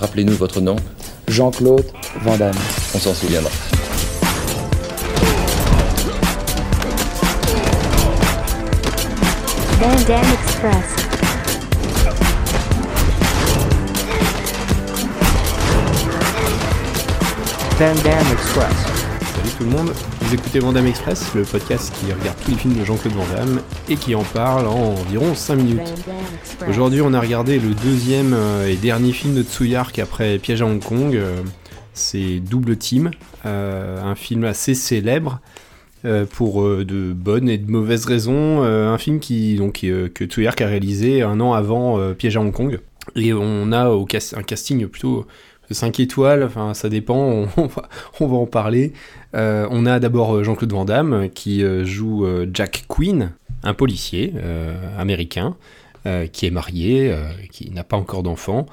Rappelez-nous votre nom. Jean-Claude Van Damme. On s'en souviendra. Van Damme Express. Van Damme Express. Tout le monde, vous écoutez Vandame Express, le podcast qui regarde tous les films de Jean-Claude Van Damme et qui en parle en environ 5 minutes. Aujourd'hui on a regardé le deuxième euh, et dernier film de Tsuyark après Piège à Hong Kong, euh, c'est Double Team, euh, un film assez célèbre pour de bonnes et de mauvaises raisons, un film qui, donc, que Tsuyark a réalisé un an avant Piège à Hong Kong. Et on a un casting plutôt 5 étoiles, ça dépend, on, va, en parler. Euh, on a d'abord euh, Jean-Claude Van Damme qui euh, joue euh, Jack Quinn, un policier américain qui est marié, qui n'a pas encore d'enfant.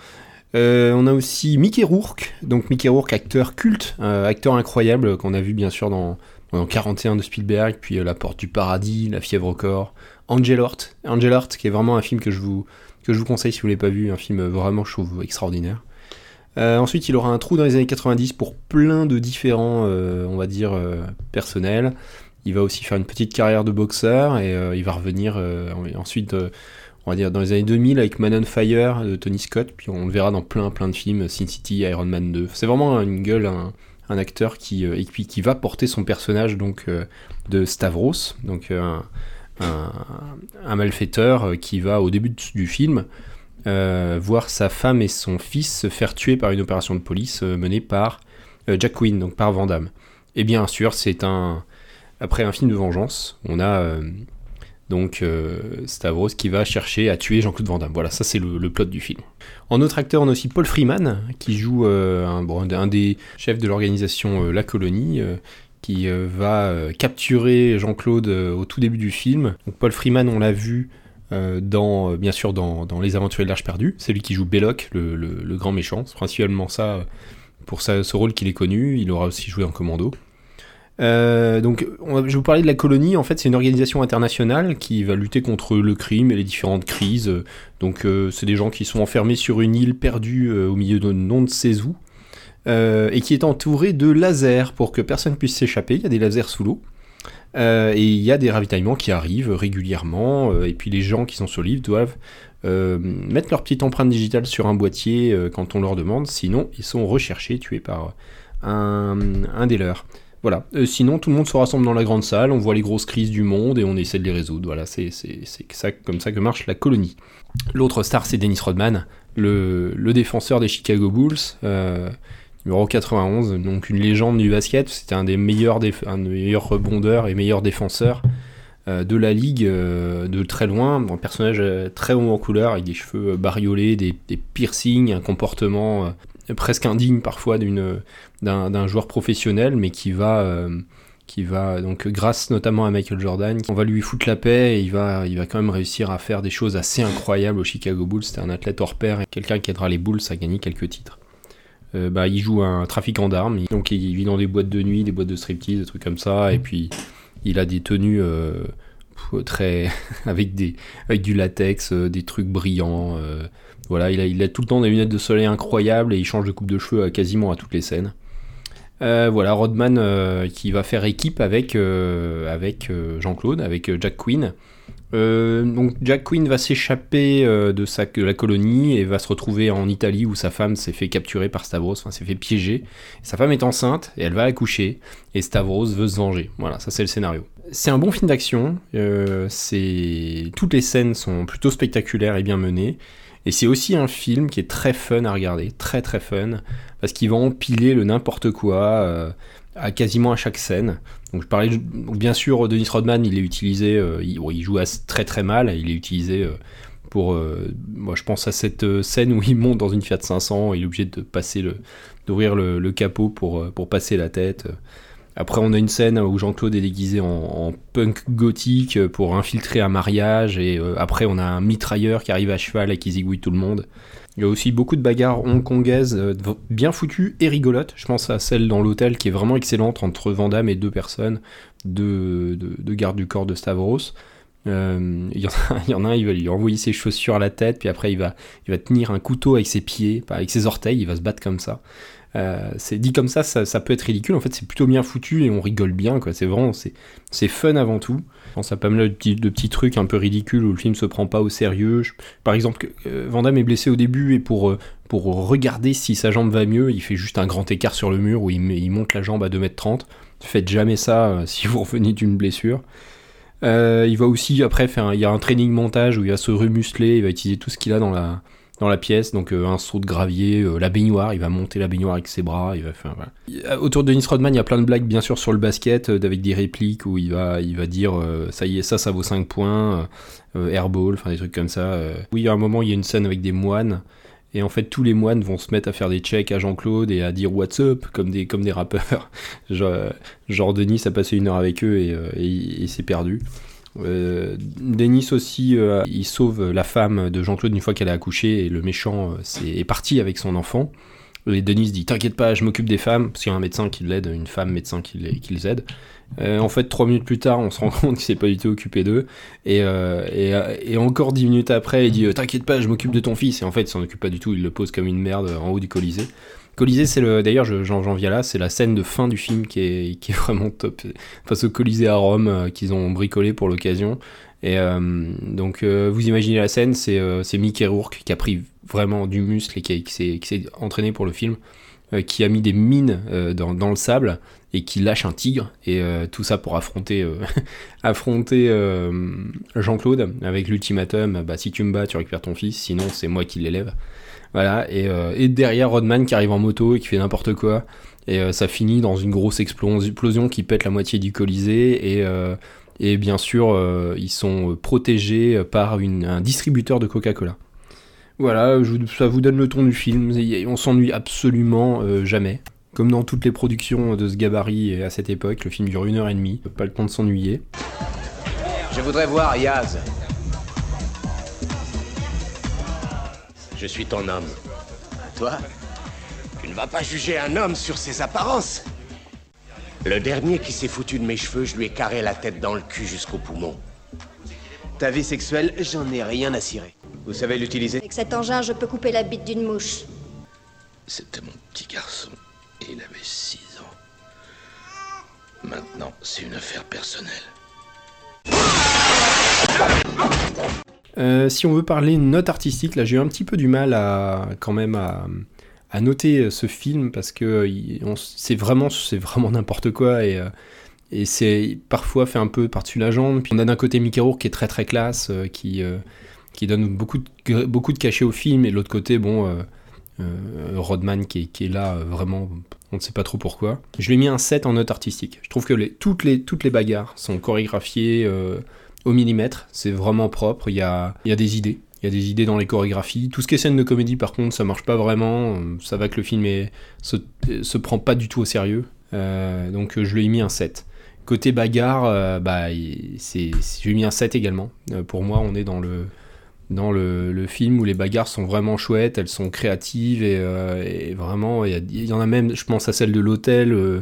On a aussi Mickey Rourke, donc Mickey Rourke, acteur culte, acteur incroyable qu'on a vu bien sûr dans, dans 41 de Spielberg, puis La Porte du Paradis, La Fièvre au corps, Angel Heart, Angel Heart qui est vraiment un film que je vous, que je vous conseille si vous l'avez pas vu, un film vraiment je trouve extraordinaire. Euh, ensuite, il aura un trou dans les années 90 pour plein de différents, euh, on va dire, euh, personnels. Il va aussi faire une petite carrière de boxeur et il va revenir en- ensuite, on va dire, dans les années 2000 avec Man on Fire de Tony Scott. Puis on le verra dans plein plein de films, Sin City, Iron Man 2. C'est vraiment une gueule, un, acteur qui, et puis qui va porter son personnage donc de Stavros, donc un, malfaiteur qui va au début du- film voir sa femme et son fils se faire tuer par une opération de police euh, menée par euh, Jack Quinn, donc par Van Damme. Et bien sûr, c'est un après un film de vengeance, on a euh, donc euh, Stavros qui va chercher à tuer Jean-Claude Van Damme. Voilà, ça c'est le, plot du film. En autre acteur, on a aussi Paul Freeman qui joue euh, un, bon, un des chefs de l'organisation euh, La Colonie. euh, qui euh, va euh, capturer Jean-Claude euh, au tout début du film. Donc Paul Freeman, on l'a vu euh, dans, euh, bien sûr dans, dans Les Aventuriers de l'Arche perdue. C'est lui qui joue Belloc, le, le- grand méchant. C'est principalement ça, euh, pour ça, ce rôle qu'il est connu. Il aura aussi joué en commando. Euh, donc, on va- je vous parler de la colonie. En fait, c'est une organisation internationale qui va lutter contre le crime et les différentes crises. Donc, euh, c'est des gens qui sont enfermés sur une île perdue euh, au milieu de non de euh, et qui est entourée de lasers pour que personne puisse s'échapper. Il y a des lasers sous l'eau. Euh, et il y a des ravitaillements qui arrivent régulièrement, euh, et puis les gens qui sont sur l'île doivent euh, mettre leur petite empreinte digitale sur un boîtier quand on leur demande, sinon ils sont recherchés, tués par un, des leurs. Voilà. Sinon, tout le monde se rassemble dans la grande salle, on voit les grosses crises du monde et on essaie de les résoudre. Voilà, c'est comme ça que marche la colonie. L'autre star, c'est Dennis Rodman, le défenseur des Chicago Bulls. Numéro 91, donc une légende du basket. C'était un des meilleurs, rebondeurs et meilleurs défenseurs euh, de la ligue euh, de très loin. Un personnage euh, très haut en couleur, avec des cheveux bariolés, des, piercings, un comportement presque indigne parfois d'un joueur professionnel, mais qui va qui va donc grâce notamment à Michael Jordan, on va lui foutre la paix et il va il va quand même réussir à faire des choses assez incroyables au Chicago Bulls. C'était un athlète hors pair et quelqu'un qui aidera les Bulls à gagner quelques titres. Euh, bah, il joue un trafiquant d'armes, il- donc il vit dans des boîtes de nuit, des boîtes de striptease, des trucs comme ça, et puis il a des tenues euh, très avec des avec du latex, euh, des trucs brillants. voilà, il a, il a tout le temps des lunettes de soleil incroyables et il change de coupe de cheveux à quasiment à toutes les scènes. Voilà, Rodman qui va faire équipe avec, avec Jean-Claude, avec Jack Quinn. Euh, donc Jack Quinn va s'échapper euh, de, la colonie et va se retrouver en Italie où sa femme s'est fait capturer par Stavros, enfin s'est fait piéger. Sa femme est enceinte et elle va accoucher et Stavros veut se venger. Voilà, ça c'est le scénario. C'est un bon film d'action. euh, toutes les scènes sont plutôt spectaculaires et bien menées. Et c'est aussi un film qui est très fun à regarder, très très fun, parce qu'il va empiler le n'importe quoi à quasiment à chaque scène. Donc je parlais, bien sûr, Dennis Rodman, il est utilisé, euh, il, joue très très mal, il est utilisé euh, pour, euh, moi je pense à cette scène où il monte dans une Fiat 500, il est obligé de passer le, d'ouvrir le, le capot pour, pour passer la tête. Après, on a une scène où Jean-Claude est déguisé en, punk gothique pour infiltrer un mariage. Et euh, après, on a un mitrailleur qui arrive à cheval et qui zigouille tout le monde. Il y a aussi beaucoup de bagarres hongkongaises euh, bien foutues et rigolotes. Je pense à celle dans l'hôtel qui est vraiment excellente entre Vandame et deux personnes, deux, deux, gardes du corps de Stavros. Euh, Il y, en a- y a un, il va lui envoyer ses chaussures à la tête, puis après il va, il va tenir un couteau avec ses pieds, avec ses orteils, il va se battre comme ça. Euh, c'est dit comme ça, ça, peut être ridicule. En fait, c'est plutôt bien foutu et on rigole bien. C'est vraiment, c'est, c'est fun avant tout. Je pense à pas mal de petits, trucs un peu ridicules où le film se prend pas au sérieux. Par exemple, euh, est blessé au début et pour, euh, pour regarder si sa jambe va mieux, il fait juste un grand écart sur le mur où il, monte la jambe à 2m30. Faites jamais ça euh, si vous revenez d'une blessure. Il va aussi après faire un- il y a un training montage où il va se remuscler, il va utiliser tout ce qu'il a dans la, dans la pièce, donc euh, un saut de gravier, euh, la baignoire, il va monter la baignoire avec ses bras, il va faire voilà. Autour de Dennis Rodman, il y a plein de blagues bien sûr sur le basket euh, avec des répliques où il va il va dire ça y est, ça ça vaut 5 points, airball, enfin des trucs comme ça. Oui, à un moment, il y a une scène avec des moines et en fait, tous les moines vont se mettre à faire des checks à Jean-Claude et à dire what's up comme des, comme des rappeurs. genre, Denis a passé une heure avec eux et, et il s'est perdu. Euh, Denis aussi, euh, il sauve la femme de Jean-Claude une fois qu'elle a accouché et le méchant euh, est parti avec son enfant. Et Denis dit T'inquiète pas, je m'occupe des femmes, parce qu'il y a un médecin qui l'aide, une femme médecin qui les, qui les aide. En fait, trois minutes plus tard, on se rend compte qu'il s'est pas du tout occupé d'eux. Et, et, et encore dix minutes après, il dit T'inquiète pas, je m'occupe de ton fils. Et en fait, il s'en occupe pas du tout, il le pose comme une merde en haut du Colisée. Colisée, c'est le. D'ailleurs, je- j'en viens là, c'est la scène de fin du film qui est, qui est vraiment top. Face au Colisée à Rome euh, qu'ils ont bricolé pour l'occasion. Et euh, donc, euh, vous imaginez la scène, c'est Mickey Rourke qui a pris vraiment du muscle et qui, s'est entraîné pour le film, qui a mis des mines euh, dans, le sable et qui lâche un tigre. Et euh, tout ça pour affronter, euh, affronter euh, Jean-Claude avec l'ultimatum bah, si tu me bats, tu récupères ton fils, sinon c'est moi qui l'élève. Voilà, et, euh, derrière Rodman qui arrive en moto et qui fait n'importe quoi. Et euh, ça finit dans une grosse explosion, qui pète la moitié du Colisée. Et, euh, bien sûr, euh, ils sont protégés par un distributeur de Coca-Cola. Voilà, je vous- ça vous donne le ton du film. Et On s'ennuie absolument euh, jamais. Comme dans toutes les productions de ce gabarit et à cette époque, le film dure une heure et demie. Pas le temps de s'ennuyer. Je voudrais voir Yaz. Je suis ton homme. Toi Tu ne vas pas juger un homme sur ses apparences. Le dernier qui s'est foutu de mes cheveux, je lui ai carré la tête dans le cul jusqu'au poumon. Ta vie sexuelle, j'en ai rien à cirer. Vous savez l'utiliser Avec cet engin, je peux couper la bite d'une mouche. C'était mon petit garçon et il avait 6 ans. Maintenant, c'est une affaire personnelle. Euh, si on veut parler note artistique, là j'ai eu un petit peu du mal à quand même à, à noter ce film parce que c'est vraiment c'est vraiment n'importe quoi et, euh, et c'est parfois fait un peu par-dessus la jambe. Puis on a d'un côté Mickey Rourke qui est très très classe, euh, qui, euh, qui donne beaucoup de, beaucoup cachet au film et de l'autre côté bon euh, euh, Rodman qui est, là euh, vraiment on ne sait pas trop pourquoi. Je lui ai mis un 7 en note artistique. Je trouve que toutes, les, bagarres sont chorégraphiées au millimètre, c'est vraiment propre, il y a, des idées. Il y a des idées dans les chorégraphies. Tout ce qui est scène de comédie, par contre, ça marche pas vraiment. Ça va que le film est, se, prend pas du tout au sérieux. Donc je lui ai mis un 7. Côté bagarre, euh, bah, je lui ai mis un 7 également. Pour moi, on est dans le, dans le, film où les bagarres sont vraiment chouettes, elles sont créatives et, euh, vraiment, il y, en a même, je pense à celle de l'hôtel, euh,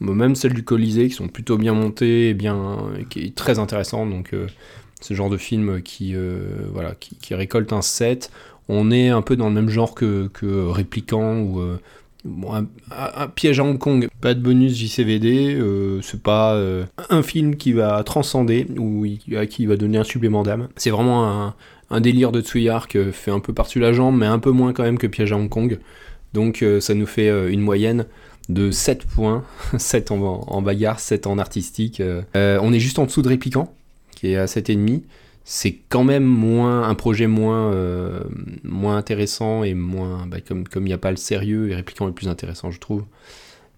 même celle du Colisée, qui sont plutôt bien montées et bien, qui est très intéressante. Donc, euh, ce genre de film qui, voilà, qui, récolte un 7. On est un peu dans le même genre que, Répliquant ou un, piège à Hong Kong. Pas de bonus JCVD, euh, c'est pas un film qui va transcender ou à qui va donner un supplément d'âme. C'est vraiment un, un délire de Tsuyark euh, fait un peu par-dessus la jambe, mais un peu moins quand même que Piège à Hong Kong. Donc euh, ça nous fait euh, une moyenne de 7 points, 7 en, bagarre, 7 en artistique. on est juste en dessous de Répliquant, qui est à 7,5. C'est quand même moins un projet moins, moins intéressant et moins bah, comme il n'y a pas le sérieux et Répliquant est plus intéressant je trouve.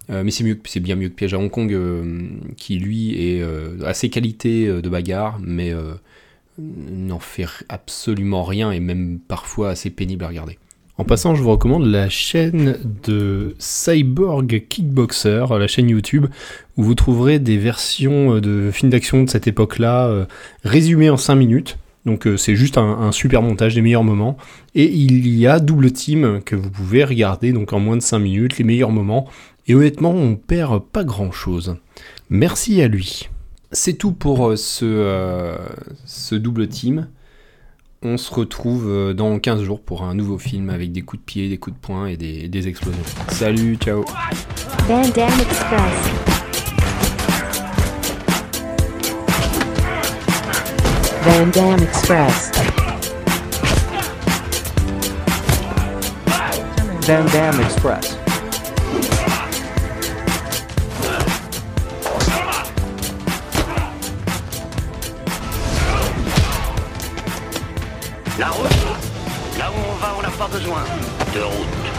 Mais c'est mieux, que- c'est bien mieux que Piège à Hong Kong, qui lui est a ses qualités de bagarre, mais n'en fait absolument rien et même parfois assez pénible à regarder. En passant, je vous recommande la chaîne de Cyborg Kickboxer, la chaîne YouTube, où vous trouverez des versions euh, de films d'action de cette époque-là euh, résumées en 5 minutes. Donc euh, c'est juste un, super montage des meilleurs moments. Et il y a double team que vous pouvez regarder donc en moins de 5 minutes, les meilleurs moments. Et honnêtement, on perd pas grand-chose. Merci à lui. C'est tout pour euh, ce, euh, ce double team. On se retrouve euh, dans 15 jours pour un nouveau film avec des coups de pied, des coups de poing et des, des explosions. Salut, ciao Van Damme Express. Van Damme Express. Van Damme Express. La route Là où on va, on n'a pas besoin de route.